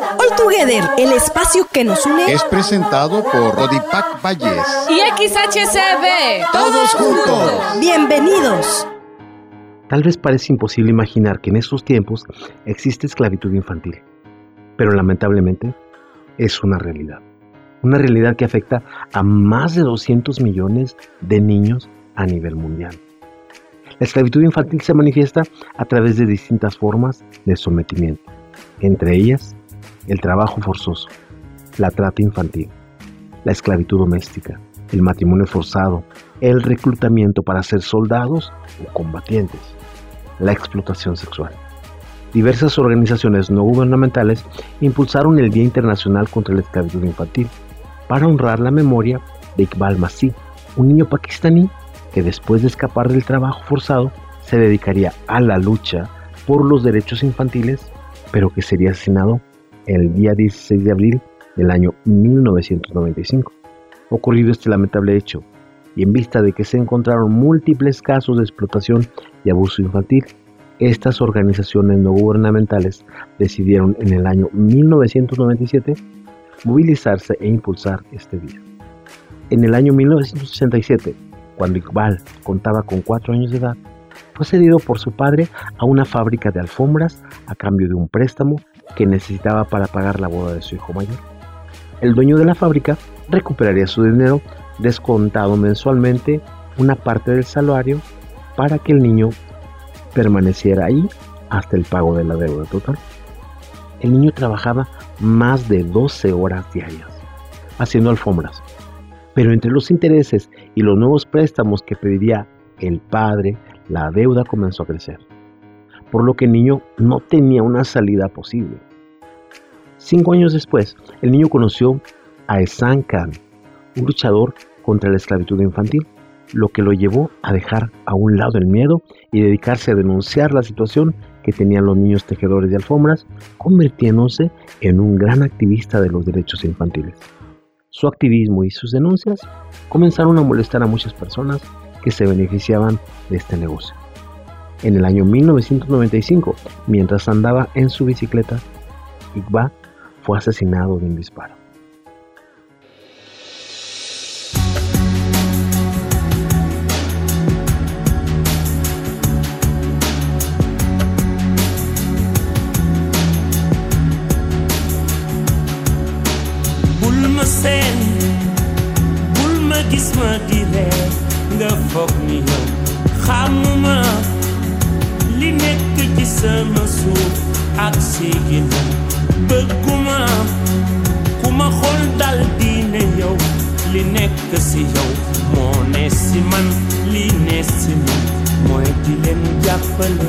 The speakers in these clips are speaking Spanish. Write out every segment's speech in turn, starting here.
All Together, el espacio que nos une, es presentado por Rodipac Valles y XHCB. Todos juntos. Bienvenidos. Tal vez parece imposible imaginar que en estos tiempos existe esclavitud infantil, pero lamentablemente es una realidad. Una realidad que afecta a más de 200 millones de niños a nivel mundial. La esclavitud infantil se manifiesta a través de distintas formas de sometimiento, entre ellas el trabajo forzoso, la trata infantil, la esclavitud doméstica, el matrimonio forzado, el reclutamiento para ser soldados o combatientes, la explotación sexual. Diversas organizaciones no gubernamentales impulsaron el Día Internacional contra la Esclavitud Infantil para honrar la memoria de Iqbal Masih, un niño pakistaní que después de escapar del trabajo forzado se dedicaría a la lucha por los derechos infantiles, pero que sería asesinado el día 16 de abril del año 1995. Ocurrido este lamentable hecho, y en vista de que se encontraron múltiples casos de explotación y abuso infantil, estas organizaciones no gubernamentales decidieron en el año 1997 movilizarse e impulsar este día. En el año 1967, cuando Iqbal contaba con cuatro años de edad, fue cedido por su padre a una fábrica de alfombras a cambio de un préstamo que necesitaba para pagar la boda de su hijo mayor. El dueño de la fábrica recuperaría su dinero descontado mensualmente una parte del salario para que el niño permaneciera ahí hasta el pago de la deuda total. El niño trabajaba más de 12 horas diarias haciendo alfombras, pero entre los intereses y los nuevos préstamos que pediría el padre, la deuda comenzó a crecer, por lo que el niño no tenía una salida posible. Cinco años después, el niño conoció a Esan Khan, un luchador contra la esclavitud infantil, lo que lo llevó a dejar a un lado el miedo y dedicarse a denunciar la situación que tenían los niños tejedores de alfombras, convirtiéndose en un gran activista de los derechos infantiles. Su activismo y sus denuncias comenzaron a molestar a muchas personas que se beneficiaban de este negocio. En el año 1995, mientras andaba en su bicicleta, Iqbal fue asesinado de un disparo. Sigina bëgguma ku ma dal yow li si yow ne si man li ne si di jàppale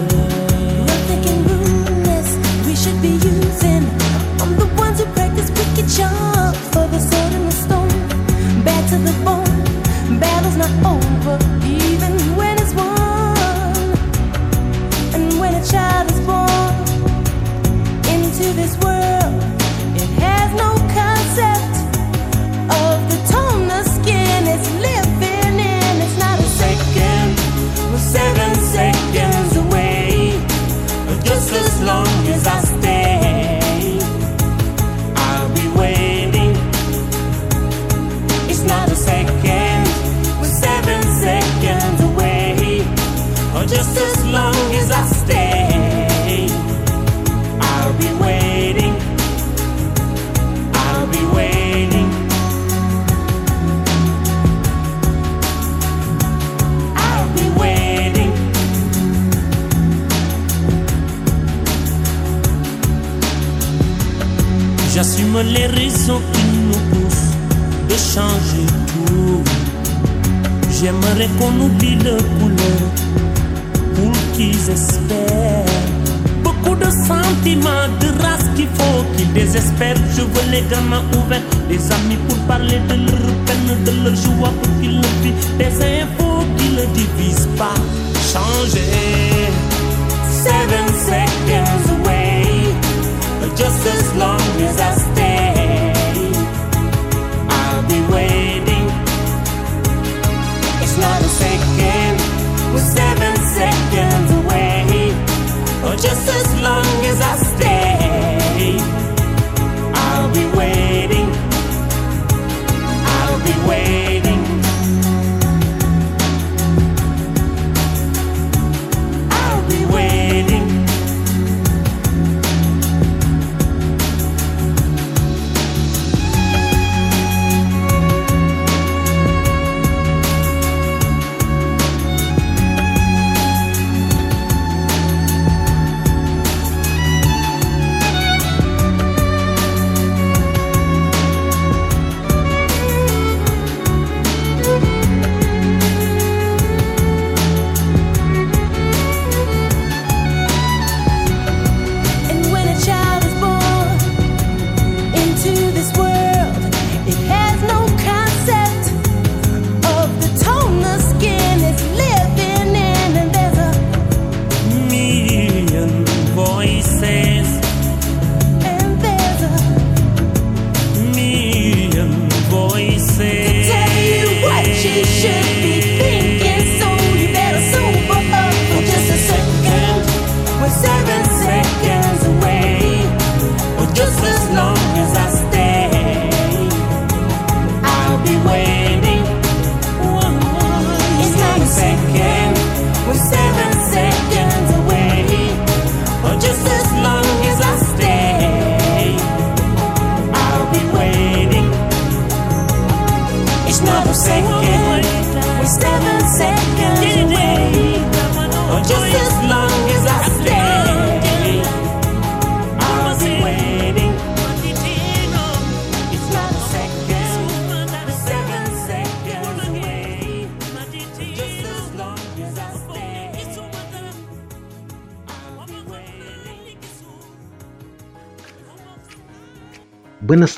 We should be using. I'm the ones who practice wicked for the the stone. Bad to the bone. Battle's not over, Les raisons qui nous poussent de changer tout. J'aimerais qu'on oublie le couleur pour qu'ils espèrent. Beaucoup de sentiments, de race qu'il faut qu'ils désespèrent. Je veux les gamins ouverts, des amis pour parler de leur peine, de leur joie pour qu'ils le vivent. Des infos qui ne divisent pas. Changer. Seven seconds away, just as long as I stay. Be waiting. should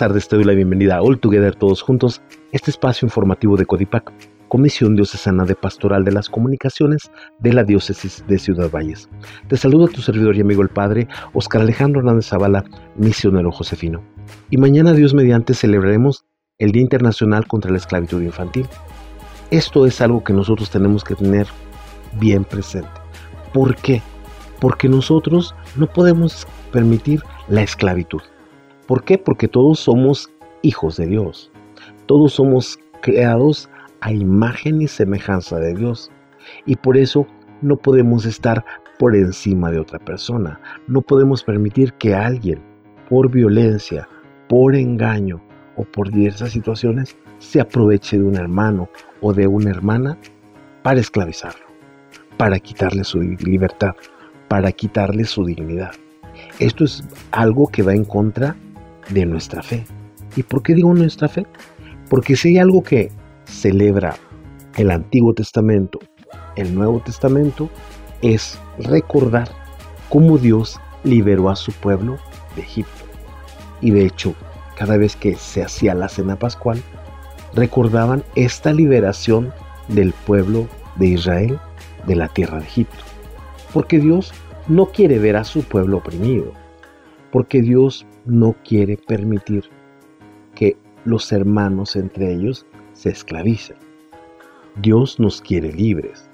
tardes, te doy la bienvenida a All Together Todos Juntos, este espacio informativo de Codipac, Comisión Diocesana de Pastoral de las Comunicaciones de la Diócesis de Ciudad Valles. Te saludo a tu servidor y amigo el Padre Oscar Alejandro Hernández Zavala, misionero josefino. Y mañana, Dios mediante, celebraremos el Día Internacional contra la Esclavitud Infantil. Esto es algo que nosotros tenemos que tener bien presente. ¿Por qué? Porque nosotros no podemos permitir la esclavitud. ¿Por qué? Porque todos somos hijos de Dios. Todos somos creados a imagen y semejanza de Dios. Y por eso no podemos estar por encima de otra persona. No podemos permitir que alguien, por violencia, por engaño o por diversas situaciones, se aproveche de un hermano o de una hermana para esclavizarlo, para quitarle su libertad, para quitarle su dignidad. Esto es algo que va en contra de nuestra fe. ¿Y por qué digo nuestra fe? Porque si hay algo que celebra el Antiguo Testamento, el Nuevo Testamento, es recordar cómo Dios liberó a su pueblo de Egipto. Y de hecho, cada vez que se hacía la cena pascual, recordaban esta liberación del pueblo de Israel de la tierra de Egipto. Porque Dios no quiere ver a su pueblo oprimido. Porque Dios no quiere permitir que los hermanos entre ellos se esclavicen. Dios nos quiere libres.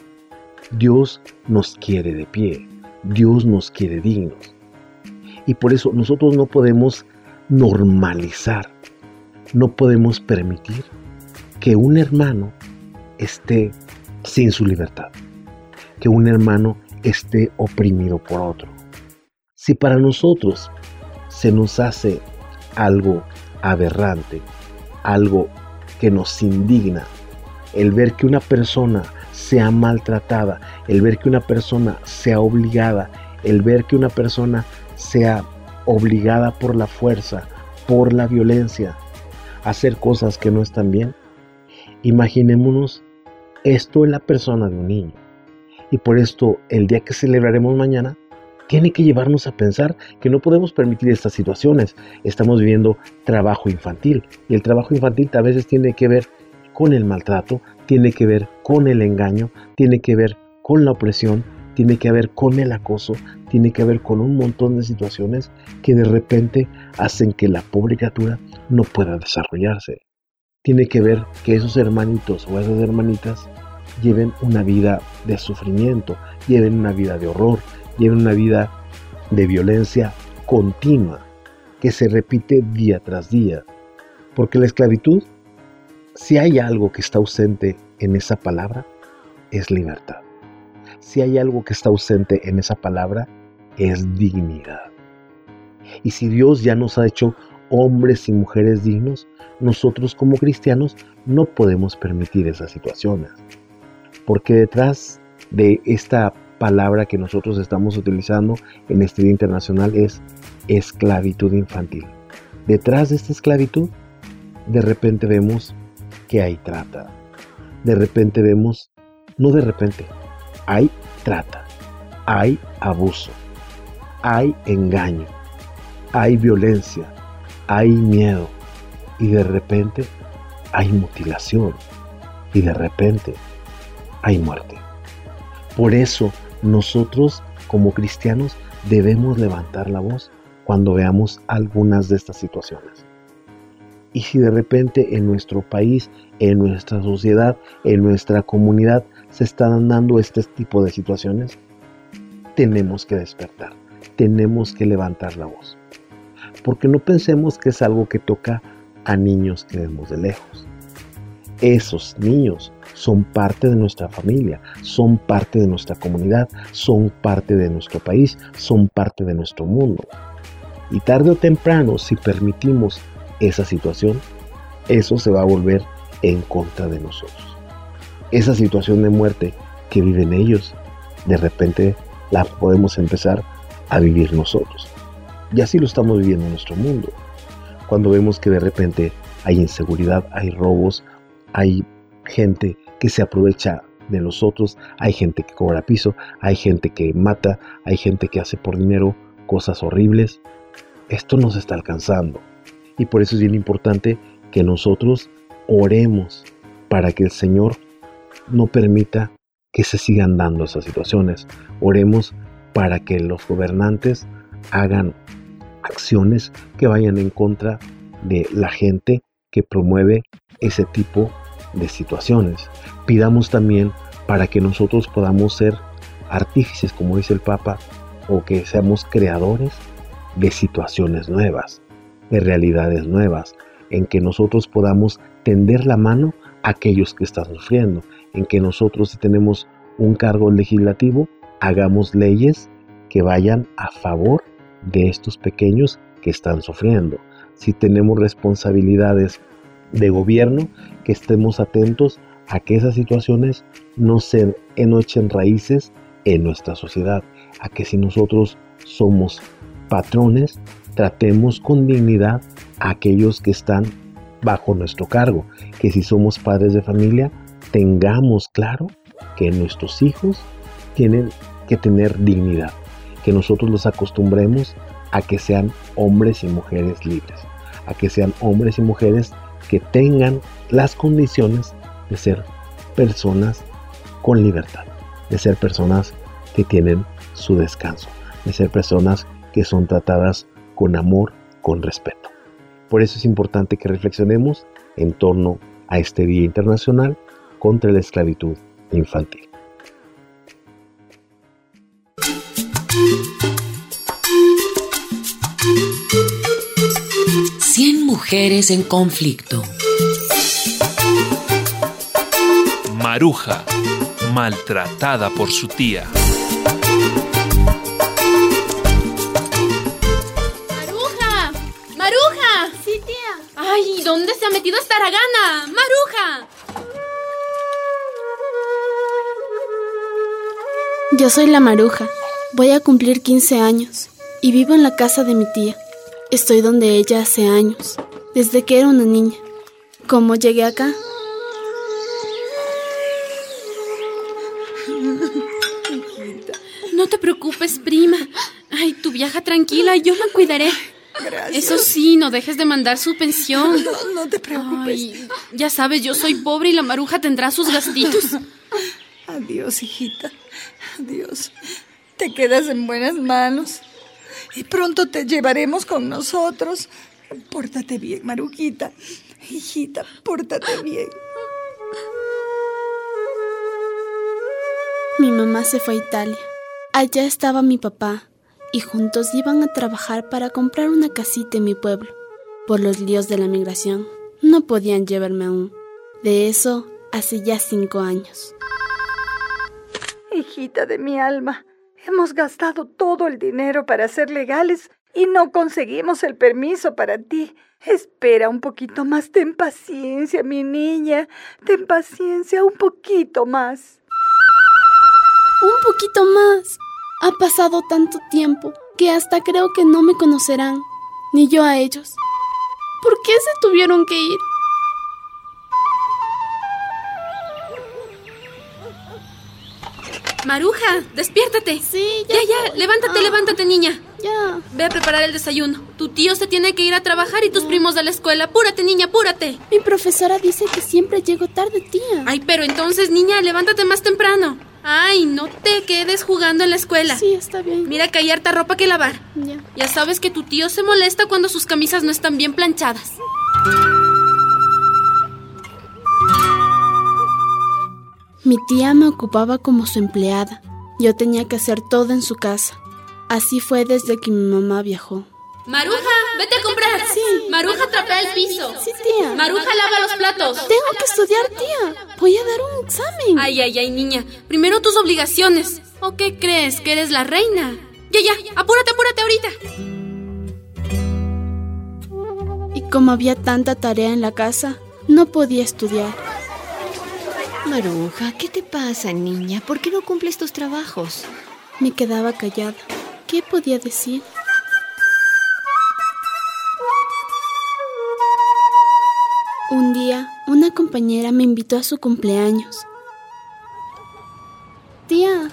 Dios nos quiere de pie. Dios nos quiere dignos. Y por eso nosotros no podemos normalizar, no podemos permitir que un hermano esté sin su libertad, que un hermano esté oprimido por otro. Si para nosotros se nos hace algo aberrante, algo que nos indigna. El ver que una persona sea maltratada, el ver que una persona sea obligada, el ver que una persona sea obligada por la fuerza, por la violencia, a hacer cosas que no están bien. Imaginémonos esto en la persona de un niño. Y por esto, el día que celebraremos mañana, tiene que llevarnos a pensar que no podemos permitir estas situaciones. Estamos viviendo trabajo infantil y el trabajo infantil a veces tiene que ver con el maltrato, tiene que ver con el engaño, tiene que ver con la opresión, tiene que ver con el acoso, tiene que ver con un montón de situaciones que de repente hacen que la pobre criatura no pueda desarrollarse. Tiene que ver que esos hermanitos o esas hermanitas lleven una vida de sufrimiento, lleven una vida de horror, llevan una vida de violencia continua que se repite día tras día. Porque la esclavitud, si hay algo que está ausente en esa palabra, es libertad. Si hay algo que está ausente en esa palabra, es dignidad. Y si Dios ya nos ha hecho hombres y mujeres dignos, nosotros como cristianos no podemos permitir esas situaciones. Porque detrás de esta palabra que nosotros estamos utilizando en este Día Internacional es esclavitud infantil. Detrás de esta esclavitud, de repente vemos que hay trata. De repente vemos, no de repente, hay trata, hay abuso, hay engaño, hay violencia, hay miedo y de repente hay mutilación y de repente hay muerte. Por eso nosotros como cristianos debemos levantar la voz cuando veamos algunas de estas situaciones. Y si de repente en nuestro país, en nuestra sociedad, en nuestra comunidad se están dando este tipo de situaciones, tenemos que despertar, tenemos que levantar la voz. Porque no pensemos que es algo que toca a niños que vemos de lejos. Esos niños son parte de nuestra familia, son parte de nuestra comunidad, son parte de nuestro país, son parte de nuestro mundo. Y tarde o temprano, si permitimos esa situación, eso se va a volver en contra de nosotros. Esa situación de muerte que viven ellos, de repente la podemos empezar a vivir nosotros. Y así lo estamos viviendo en nuestro mundo. Cuando vemos que de repente hay inseguridad, hay robos, hay gente que se aprovecha de los otros, hay gente que cobra piso, hay gente que mata, hay gente que hace por dinero cosas horribles. Esto nos está alcanzando Y por eso es bien importante que nosotros oremos para que el Señor no permita que se sigan dando esas situaciones. Oremos para que los gobernantes hagan acciones que vayan en contra de la gente que promueve ese tipo de situaciones. Pidamos también para que nosotros podamos ser artífices, como dice el Papa, o que seamos creadores de situaciones nuevas, de realidades nuevas, en que nosotros podamos tender la mano a aquellos que están sufriendo, en que nosotros si tenemos un cargo legislativo, hagamos leyes que vayan a favor de estos pequeños que están sufriendo. Si tenemos responsabilidades de gobierno, que estemos atentos a que esas situaciones no se enochen raíces en nuestra sociedad, a que si nosotros somos patrones, tratemos con dignidad a aquellos que están bajo nuestro cargo, que si somos padres de familia, tengamos claro que nuestros hijos tienen que tener dignidad, que nosotros los acostumbremos a que sean hombres y mujeres libres, a que sean hombres y mujeres que tengan las condiciones de ser personas con libertad, de ser personas que tienen su descanso, de ser personas que son tratadas con amor, con respeto. Por eso es importante que reflexionemos en torno a este Día Internacional contra la Esclavitud Infantil. Mujeres en conflicto. Maruja, maltratada por su tía. ¡Maruja! ¡Maruja! Sí, tía. ¡Ay! ¿Dónde se ha metido esta aragana? ¡Maruja! Yo soy la Maruja. Voy a cumplir 15 años y vivo en la casa de mi tía. Estoy donde ella hace años, desde que era una niña. ¿Cómo llegué acá? No te preocupes, prima. Ay, tú viaja tranquila, yo la cuidaré. Gracias. Eso sí, no dejes de mandar su pensión. No, no te preocupes. Ay, ya sabes, yo soy pobre y la maruja tendrá sus gastitos. Adiós, hijita. Adiós. Te quedas en buenas manos. Y pronto te llevaremos con nosotros. Pórtate bien, Marujita. Hijita, pórtate bien. Mi mamá se fue a Italia. Allá estaba mi papá y juntos iban a trabajar para comprar una casita en mi pueblo. Por los líos de la migración, no podían llevarme aún. De eso hace ya cinco años. Hijita de mi alma, hemos gastado todo el dinero para ser legales y no conseguimos el permiso para ti. Espera un poquito más, ten paciencia, mi niña, ten paciencia un poquito más. Un poquito más. Ha pasado tanto tiempo que hasta creo que no me conocerán, ni yo a ellos. ¿Por qué se tuvieron que ir? Maruja, despiértate. Sí, ya. Ya, ya, levántate, Ah, levántate, niña. Ya. Ve a preparar el desayuno. Tu tío se tiene que ir a trabajar y tus primos de la escuela. Apúrate, niña, apúrate. Mi profesora dice que siempre llego tarde, tía. Ay, pero entonces, niña, levántate más temprano. Ay, no te quedes jugando en la escuela. Sí, está bien. Mira que hay harta ropa que lavar. Ya. Ya sabes que tu tío se molesta cuando sus camisas no están bien planchadas. Mi tía me ocupaba como su empleada. Yo tenía que hacer todo en su casa. Así fue desde que mi mamá viajó. Maruja, vete a comprar. Sí. Maruja, trapea el piso. Sí, tía. Maruja, lava los platos. Tengo que estudiar, tía. Voy a dar un examen. Ay, ay, ay, niña. Primero tus obligaciones. ¿O qué crees? ¿Que eres la reina? Ya, ya, apúrate, apúrate ahorita. Y como había tanta tarea en la casa, no podía estudiar. Maruja, ¿qué te pasa, niña? ¿Por qué no cumples tus trabajos? Me quedaba callada. ¿Qué podía decir? Un día, una compañera me invitó a su cumpleaños. Tía,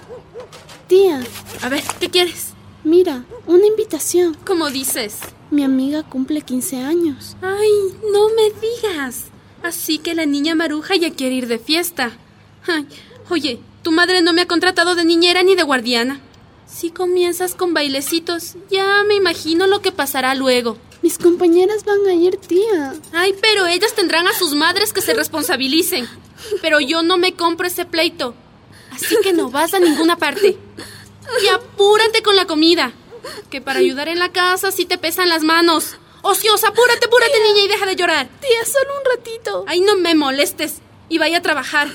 tía, A ver, ¿qué quieres? mira, una invitación. ¿Cómo dices? Mi amiga cumple 15 años. Ay, no me digas. Así que la niña Maruja ya quiere ir de fiesta. Ay, oye, tu madre no me ha contratado de niñera ni de guardiana. Si comienzas con bailecitos, ya me imagino lo que pasará luego. Mis compañeras van a ir, tía. Ay, pero ellas tendrán a sus madres que se responsabilicen. Pero yo no me compro ese pleito. Así que no vas a ninguna parte. Y apúrate con la comida. Que para ayudar en la casa sí te pesan las manos. Ociosa, apúrate, apúrate, niña, y deja de llorar. Tía, solo un ratito. Ay, no me molestes. Y vaya a trabajar.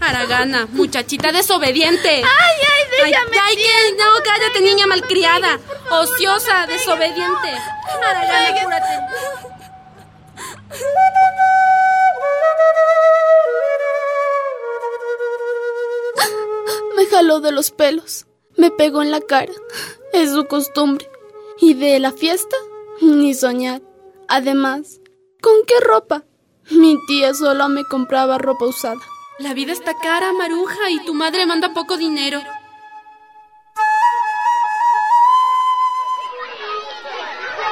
Aragana, muchachita desobediente. Ay, ay, déjame. Ay, ay, que no, cállate, niña malcriada. Ociosa, desobediente. Aragana, apúrate. Me jaló de los pelos. Me pegó en la cara. Es su costumbre. Y de la fiesta, ni soñar. Además, ¿con qué ropa? Mi tía solo me compraba ropa usada. La vida está cara, Maruja, y tu madre manda poco dinero.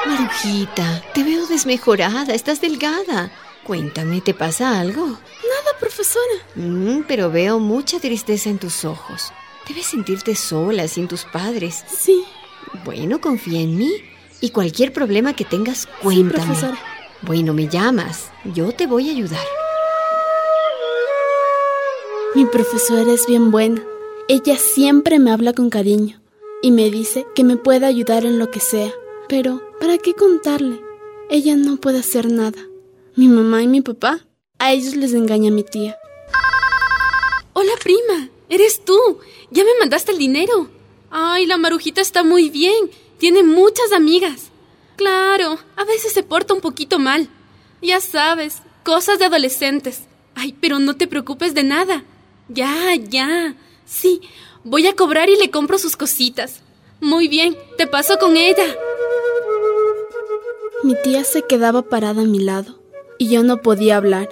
Marujita, te veo desmejorada, estás delgada. Cuéntame, ¿te pasa algo? Nada, profesora. Mm, pero veo mucha tristeza en tus ojos. Debes sentirte sola, sin tus padres. Sí. Bueno, confía en mí. Y cualquier problema que tengas, cuéntame. Sí, profesora. Bueno, me llamas. Yo te voy a ayudar. Mi profesora es bien buena. Ella siempre me habla con cariño y me dice que me puede ayudar en lo que sea. Pero, ¿para qué contarle? Ella no puede hacer nada. Mi mamá y mi papá, a ellos les engaña mi tía. Hola, prima. ¿Eres tú? Ya me mandaste el dinero. Ay, la marujita está muy bien. Tiene muchas amigas. Claro, a veces se porta un poquito mal. Ya sabes, cosas de adolescentes. Ay, pero no te preocupes de nada. Ya, ya. Sí, voy a cobrar y le compro sus cositas. Muy bien, te paso con ella. Mi tía se quedaba parada a mi lado y yo no podía hablar.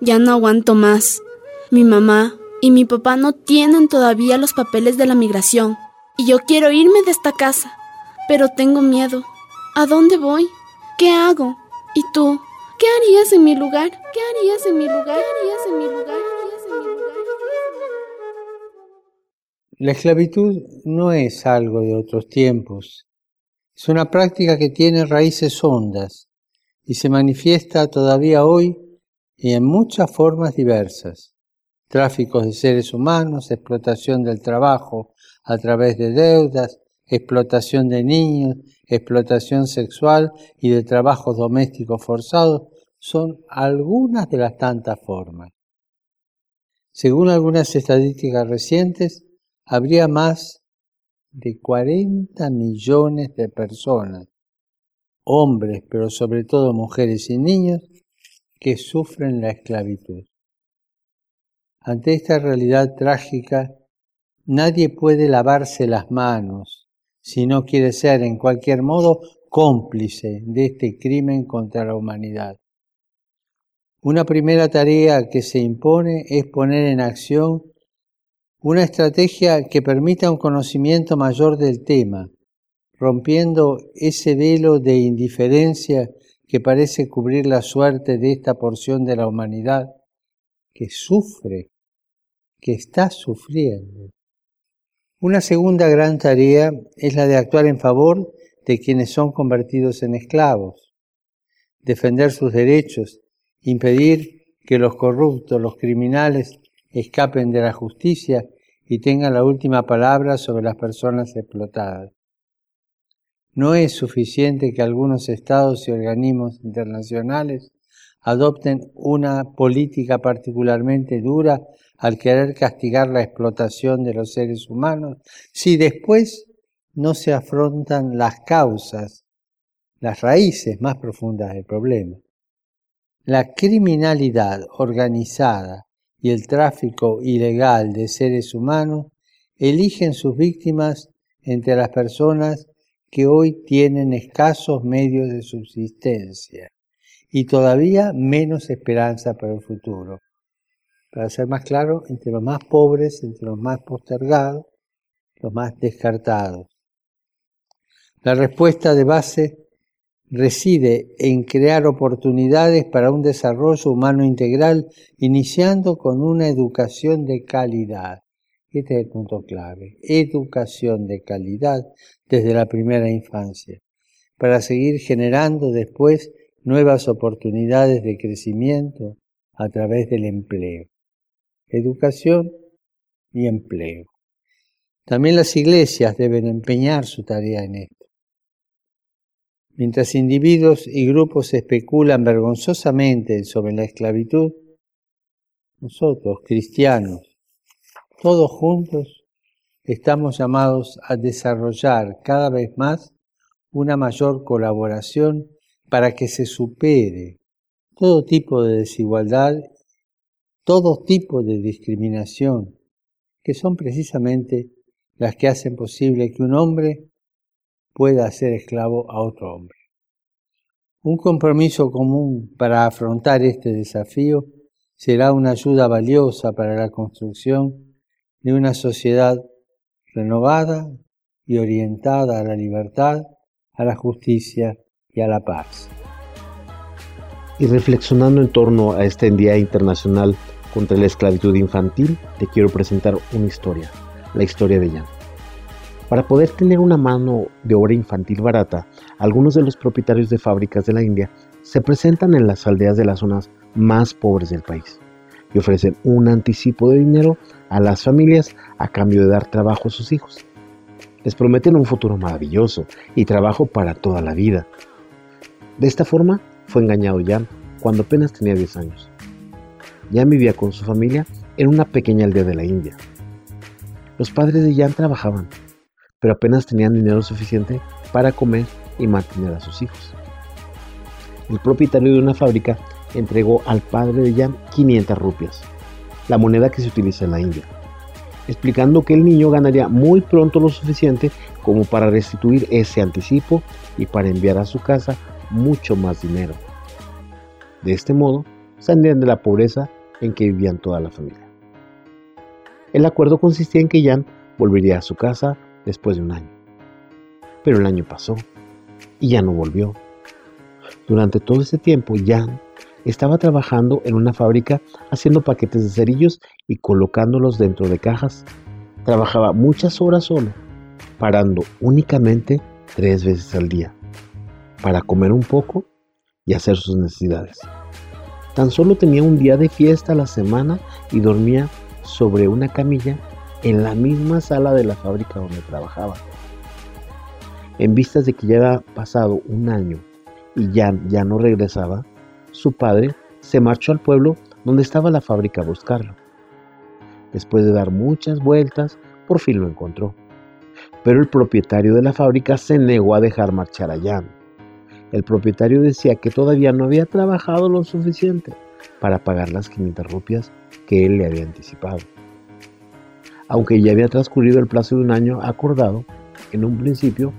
Ya no aguanto más. Mi mamá y mi papá no tienen todavía los papeles de la migración y yo quiero irme de esta casa, pero tengo miedo. ¿A dónde voy? ¿Qué hago? ¿Y tú? ¿Qué harías en mi lugar? ¿Qué harías en mi lugar? ¿Qué harías en mi lugar? La esclavitud no es algo de otros tiempos. Es una práctica que tiene raíces hondas y se manifiesta todavía hoy y en muchas formas diversas. Tráficos de seres humanos, explotación del trabajo a través de deudas, explotación de niños, explotación sexual y de trabajos domésticos forzados son algunas de las tantas formas. Según algunas estadísticas recientes, habría más de 40 millones de personas, hombres, pero sobre todo mujeres y niños, que sufren la esclavitud. Ante esta realidad trágica, nadie puede lavarse las manos si no quiere ser en cualquier modo cómplice de este crimen contra la humanidad. Una primera tarea que se impone es poner en acción una estrategia que permita un conocimiento mayor del tema, rompiendo ese velo de indiferencia que parece cubrir la suerte de esta porción de la humanidad que sufre, que está sufriendo. Una segunda gran tarea es la de actuar en favor de quienes son convertidos en esclavos, defender sus derechos, impedir que los corruptos, los criminales, escapen de la justicia y tengan la última palabra sobre las personas explotadas. No es suficiente que algunos estados y organismos internacionales adopten una política particularmente dura al querer castigar la explotación de los seres humanos si después no se afrontan las causas, las raíces más profundas del problema. La criminalidad organizada y el tráfico ilegal de seres humanos eligen sus víctimas entre las personas que hoy tienen escasos medios de subsistencia y todavía menos esperanza para el futuro. Para ser más claro, entre los más pobres, entre los más postergados, los más descartados. La respuesta de base reside en crear oportunidades para un desarrollo humano integral, iniciando con una educación de calidad. Este es el punto clave. Educación de calidad desde la primera infancia, para seguir generando después nuevas oportunidades de crecimiento a través del empleo. Educación y empleo. También las iglesias deben empeñar su tarea en esto. Mientras individuos y grupos especulan vergonzosamente sobre la esclavitud, nosotros, cristianos, todos juntos, estamos llamados a desarrollar cada vez más una mayor colaboración para que se supere todo tipo de desigualdad, todo tipo de discriminación, que son precisamente las que hacen posible que un hombre pueda ser esclavo a otro hombre. Un compromiso común para afrontar este desafío será una ayuda valiosa para la construcción de una sociedad renovada y orientada a la libertad, a la justicia y a la paz. Y reflexionando en torno a este Día Internacional contra la Esclavitud Infantil, te quiero presentar una historia, la historia de Jan. Para poder tener una mano de obra infantil barata, algunos de los propietarios de fábricas de la India se presentan en las aldeas de las zonas más pobres del país y ofrecen un anticipo de dinero a las familias a cambio de dar trabajo a sus hijos. Les prometen un futuro maravilloso y trabajo para toda la vida. De esta forma fue engañado Jan cuando apenas tenía 10 años. Jan vivía con su familia en una pequeña aldea de la India. Los padres de Jan trabajaban pero apenas tenían dinero suficiente para comer y mantener a sus hijos. El propietario de una fábrica entregó al padre de Jan 500 rupias, la moneda que se utiliza en la India, explicando que el niño ganaría muy pronto lo suficiente como para restituir ese anticipo y para enviar a su casa mucho más dinero. De este modo, saldrían de la pobreza en que vivían toda la familia. El acuerdo consistía en que Jan volvería a su casa después de un año. Pero el año pasó y ya no volvió. Durante todo ese tiempo, Jan estaba trabajando en una fábrica haciendo paquetes de cerillos y colocándolos dentro de cajas. Trabajaba muchas horas solo, parando únicamente tres veces al día, para comer un poco y hacer sus necesidades. Tan solo tenía un día de fiesta a la semana y dormía sobre una camilla en la misma sala de la fábrica donde trabajaba. En vistas de que ya había pasado un año y Jan ya no regresaba, su padre se marchó al pueblo donde estaba la fábrica a buscarlo. Después de dar muchas vueltas, por fin lo encontró. Pero el propietario de la fábrica se negó a dejar marchar a Jan. El propietario decía que todavía no había trabajado lo suficiente para pagar las 500 rupias que él le había anticipado aunque ya había transcurrido el plazo de un año acordado, en un principio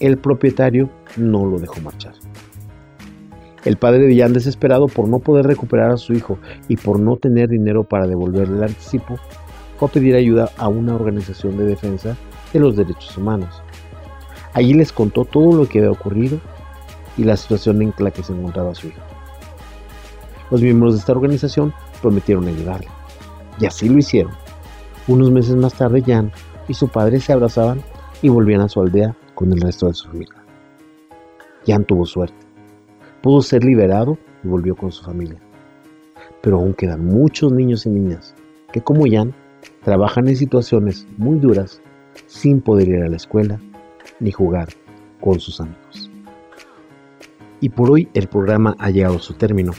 el propietario no lo dejó marchar. El padre de Jan, desesperado por no poder recuperar a su hijo y por no tener dinero para devolverle el anticipo, fue a pedir ayuda a una organización de defensa de los derechos humanos. Allí les contó todo lo que había ocurrido y la situación en la que se encontraba su hijo. Los miembros de esta organización prometieron ayudarle, y así lo hicieron. Unos meses más tarde, Jan y su padre se abrazaban y volvían a su aldea con el resto de su familia. Jan tuvo suerte. Pudo ser liberado y volvió con su familia. Pero aún quedan muchos niños y niñas que, como Jan, trabajan en situaciones muy duras sin poder ir a la escuela ni jugar con sus amigos. Y por hoy el programa ha llegado a su término.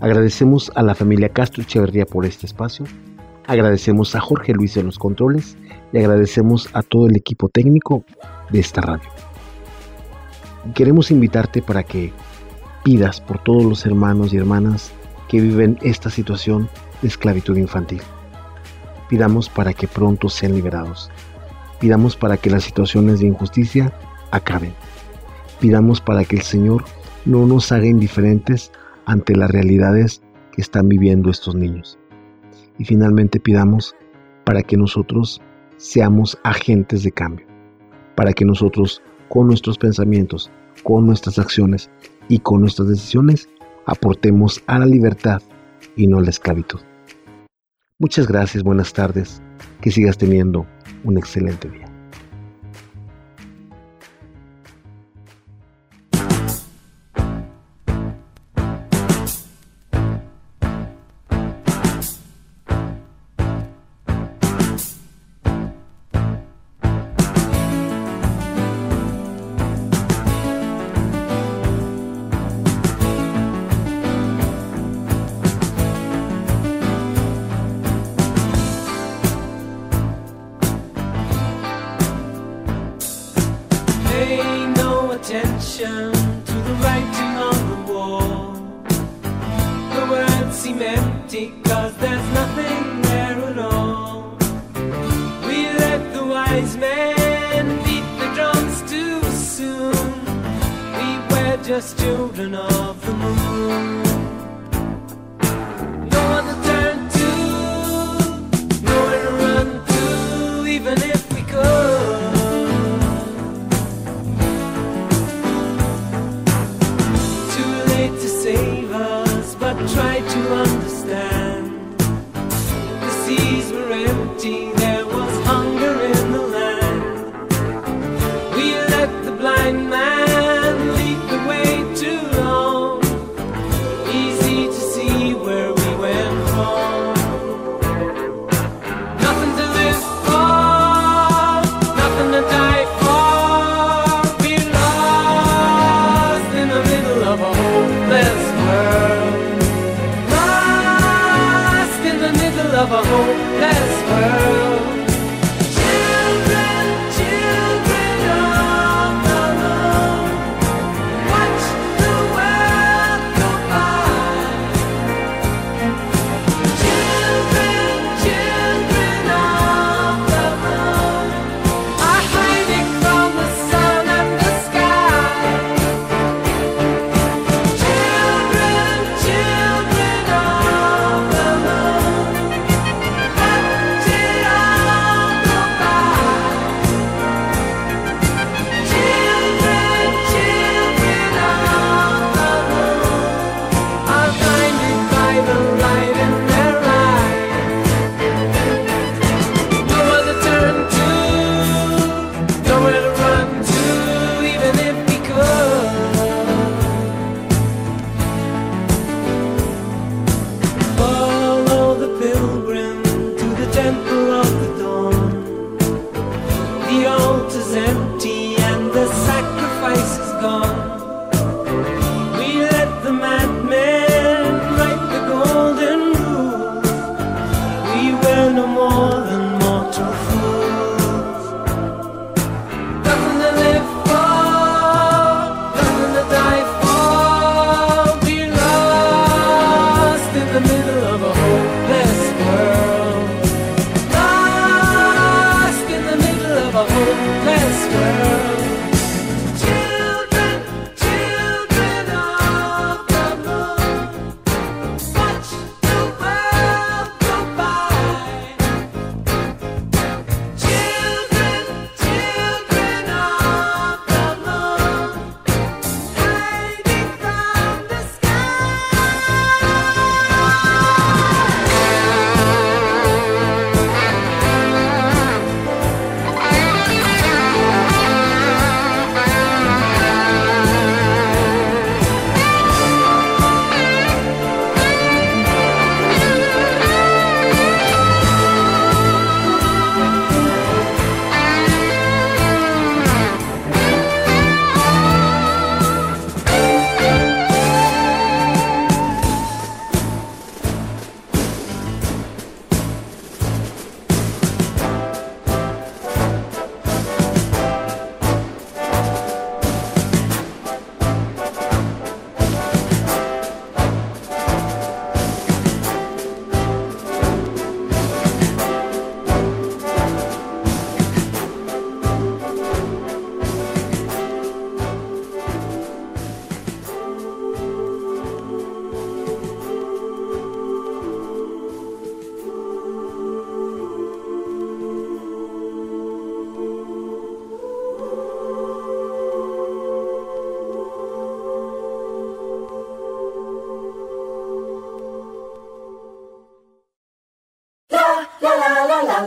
Agradecemos a la familia Castro Echeverría por este espacio Agradecemos a Jorge Luis en los controles y agradecemos a todo el equipo técnico de esta radio. Queremos invitarte para que pidas por todos los hermanos y hermanas que viven esta situación de esclavitud infantil. Pidamos para que pronto sean liberados. Pidamos para que las situaciones de injusticia acaben. Pidamos para que el Señor no nos haga indiferentes ante las realidades que están viviendo estos niños y finalmente pidamos para que nosotros seamos agentes de cambio, para que nosotros con nuestros pensamientos, con nuestras acciones y con nuestras decisiones aportemos a la libertad y no a la esclavitud. Muchas gracias, buenas tardes, que sigas teniendo un excelente día.